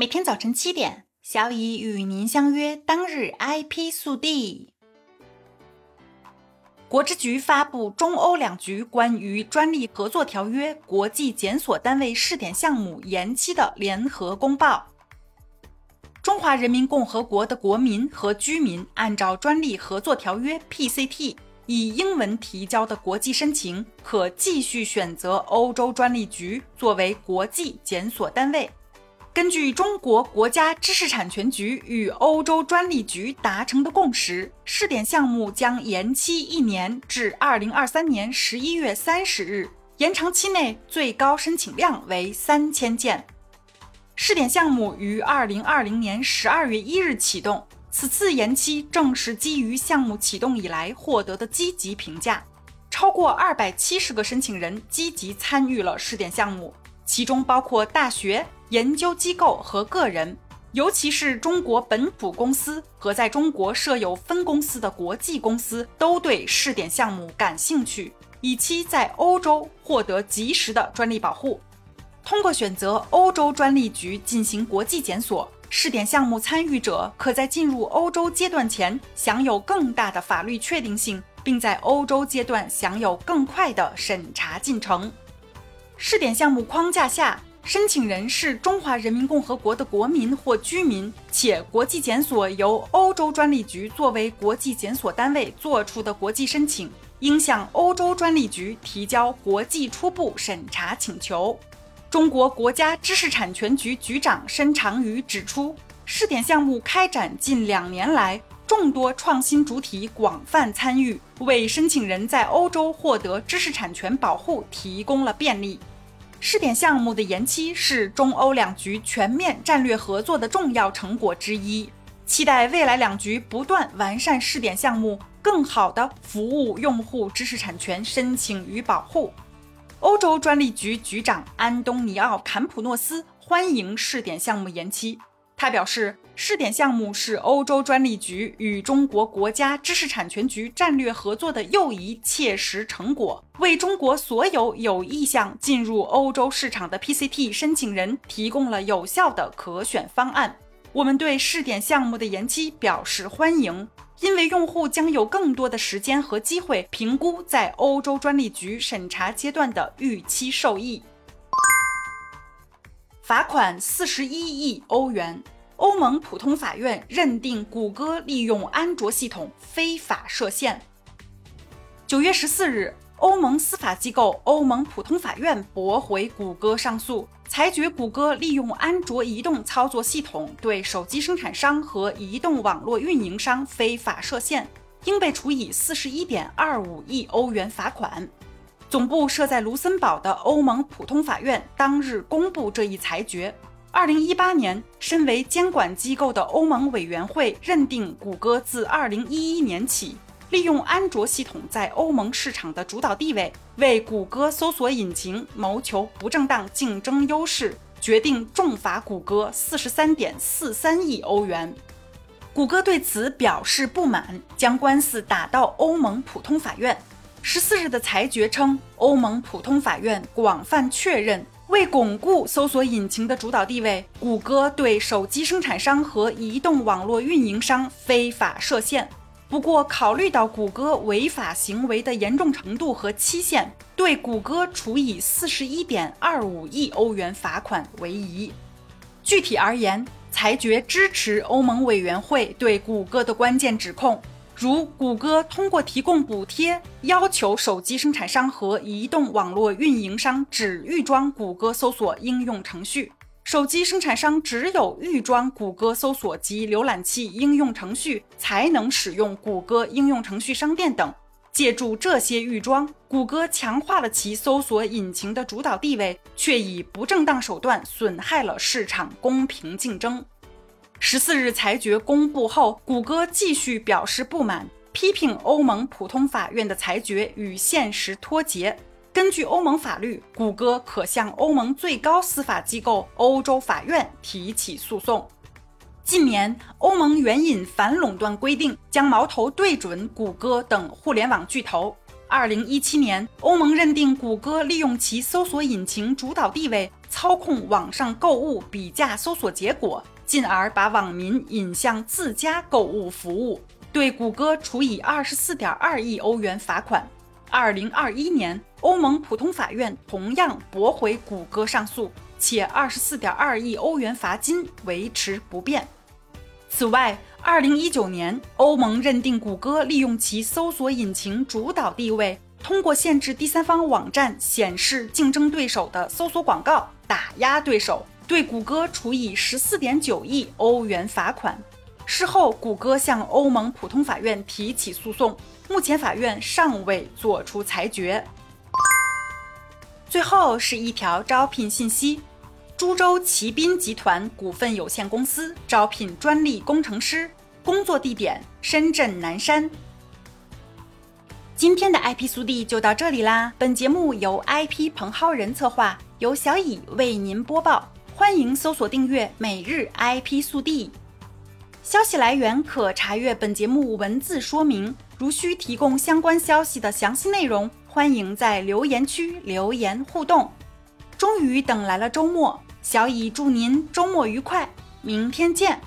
每天早晨七点，小乙与您相约。当日 IP 速递：国之局发布中欧两局关于专利合作条约国际检索单位试点项目延期的联合公报。中华人民共和国的国民和居民按照专利合作条约 PCT 以英文提交的国际申请，可继续选择欧洲专利局作为国际检索单位。根据中国国家知识产权局与欧洲专利局达成的共识，试点项目将延期一年至二零二三年十一月三十日，延长期内最高申请量为三千件。试点项目于二零二零年十二月一日启动，此次延期正是基于项目启动以来获得的积极评价，超过二百七十个申请人积极参与了试点项目，其中包括大学。研究机构和个人，尤其是中国本土公司和在中国设有分公司的国际公司，都对试点项目感兴趣，以期在欧洲获得及时的专利保护。通过选择欧洲专利局进行国际检索，试点项目参与者可在进入欧洲阶段前享有更大的法律确定性，并在欧洲阶段享有更快的审查进程。试点项目框架下。申请人是中华人民共和国的国民或居民，且国际检索由欧洲专利局作为国际检索单位作出的国际申请，应向欧洲专利局提交国际初步审查请求。中国国家知识产权局局长申长宇指出，试点项目开展近两年来，众多创新主体广泛参与，为申请人在欧洲获得知识产权保护提供了便利。试点项目的延期是中欧两局全面战略合作的重要成果之一，期待未来两局不断完善试点项目，更好地服务用户知识产权申请与保护。欧洲专利局局长安东尼奥·坎普诺斯欢迎试点项目延期。他表示，试点项目是欧洲专利局与中国国家知识产权局战略合作的又一切实成果，为中国所有有意向进入欧洲市场的 PCT 申请人提供了有效的可选方案。我们对试点项目的延期表示欢迎，因为用户将有更多的时间和机会评估在欧洲专利局审查阶段的预期受益。罚款四十一亿欧元，欧盟普通法院认定谷歌利用安卓系统非法设限。九月十四日，欧盟司法机构欧盟普通法院驳回谷歌上诉，裁决谷歌利用安卓移动操作系统对手机生产商和移动网络运营商非法设限，应被处以四十一点二五亿欧元罚款。总部设在卢森堡的欧盟普通法院当日公布这一裁决。二零一八年，身为监管机构的欧盟委员会认定谷歌自二零一一年起利用安卓系统在欧盟市场的主导地位，为谷歌搜索引擎谋求不正当竞争优势，决定重罚谷歌四十三点四三亿欧元。谷歌对此表示不满，将官司打到欧盟普通法院。十四日的裁决称，欧盟普通法院广泛确认，为巩固搜索引擎的主导地位，谷歌对手机生产商和移动网络运营商非法设限。不过，考虑到谷歌违法行为的严重程度和期限，对谷歌处以四十一点二五亿欧元罚款为宜。具体而言，裁决支持欧盟委员会对谷歌的关键指控。如谷歌通过提供补贴，要求手机生产商和移动网络运营商只预装谷歌搜索应用程序，手机生产商只有预装谷歌搜索及浏览器应用程序，才能使用谷歌应用程序商店等。借助这些预装，谷歌强化了其搜索引擎的主导地位，却以不正当手段损害了市场公平竞争。十四日裁决公布后，谷歌继续表示不满，批评欧盟普通法院的裁决与现实脱节。根据欧盟法律，谷歌可向欧盟最高司法机构欧洲法院提起诉讼。近年，欧盟援引反垄断规定，将矛头对准谷歌等互联网巨头。二零一七年，欧盟认定谷歌利用其搜索引擎主导地位，操控网上购物比价搜索结果，进而把网民引向自家购物服务，对谷歌处以二十四点二亿欧元罚款。二零二一年，欧盟普通法院同样驳回谷歌上诉，且二十四点二亿欧元罚金维持不变。此外，二零一九年，欧盟认定谷歌利用其搜索引擎主导地位。通过限制第三方网站显示竞争对手的搜索广告，打压对手，对谷歌处以十四点九亿欧元罚款。事后，谷歌向欧盟普通法院提起诉讼，目前法院尚未作出裁决。最后是一条招聘信息：株洲奇斌集团股份有限公司招聘专利工程师，工作地点深圳南山。今天的 IP 速递就到这里啦！本节目由 IP 彭浩人策划，由小乙为您播报。欢迎搜索订阅每日 IP 速递。消息来源可查阅本节目文字说明。如需提供相关消息的详细内容，欢迎在留言区留言互动。终于等来了周末，小乙祝您周末愉快，明天见。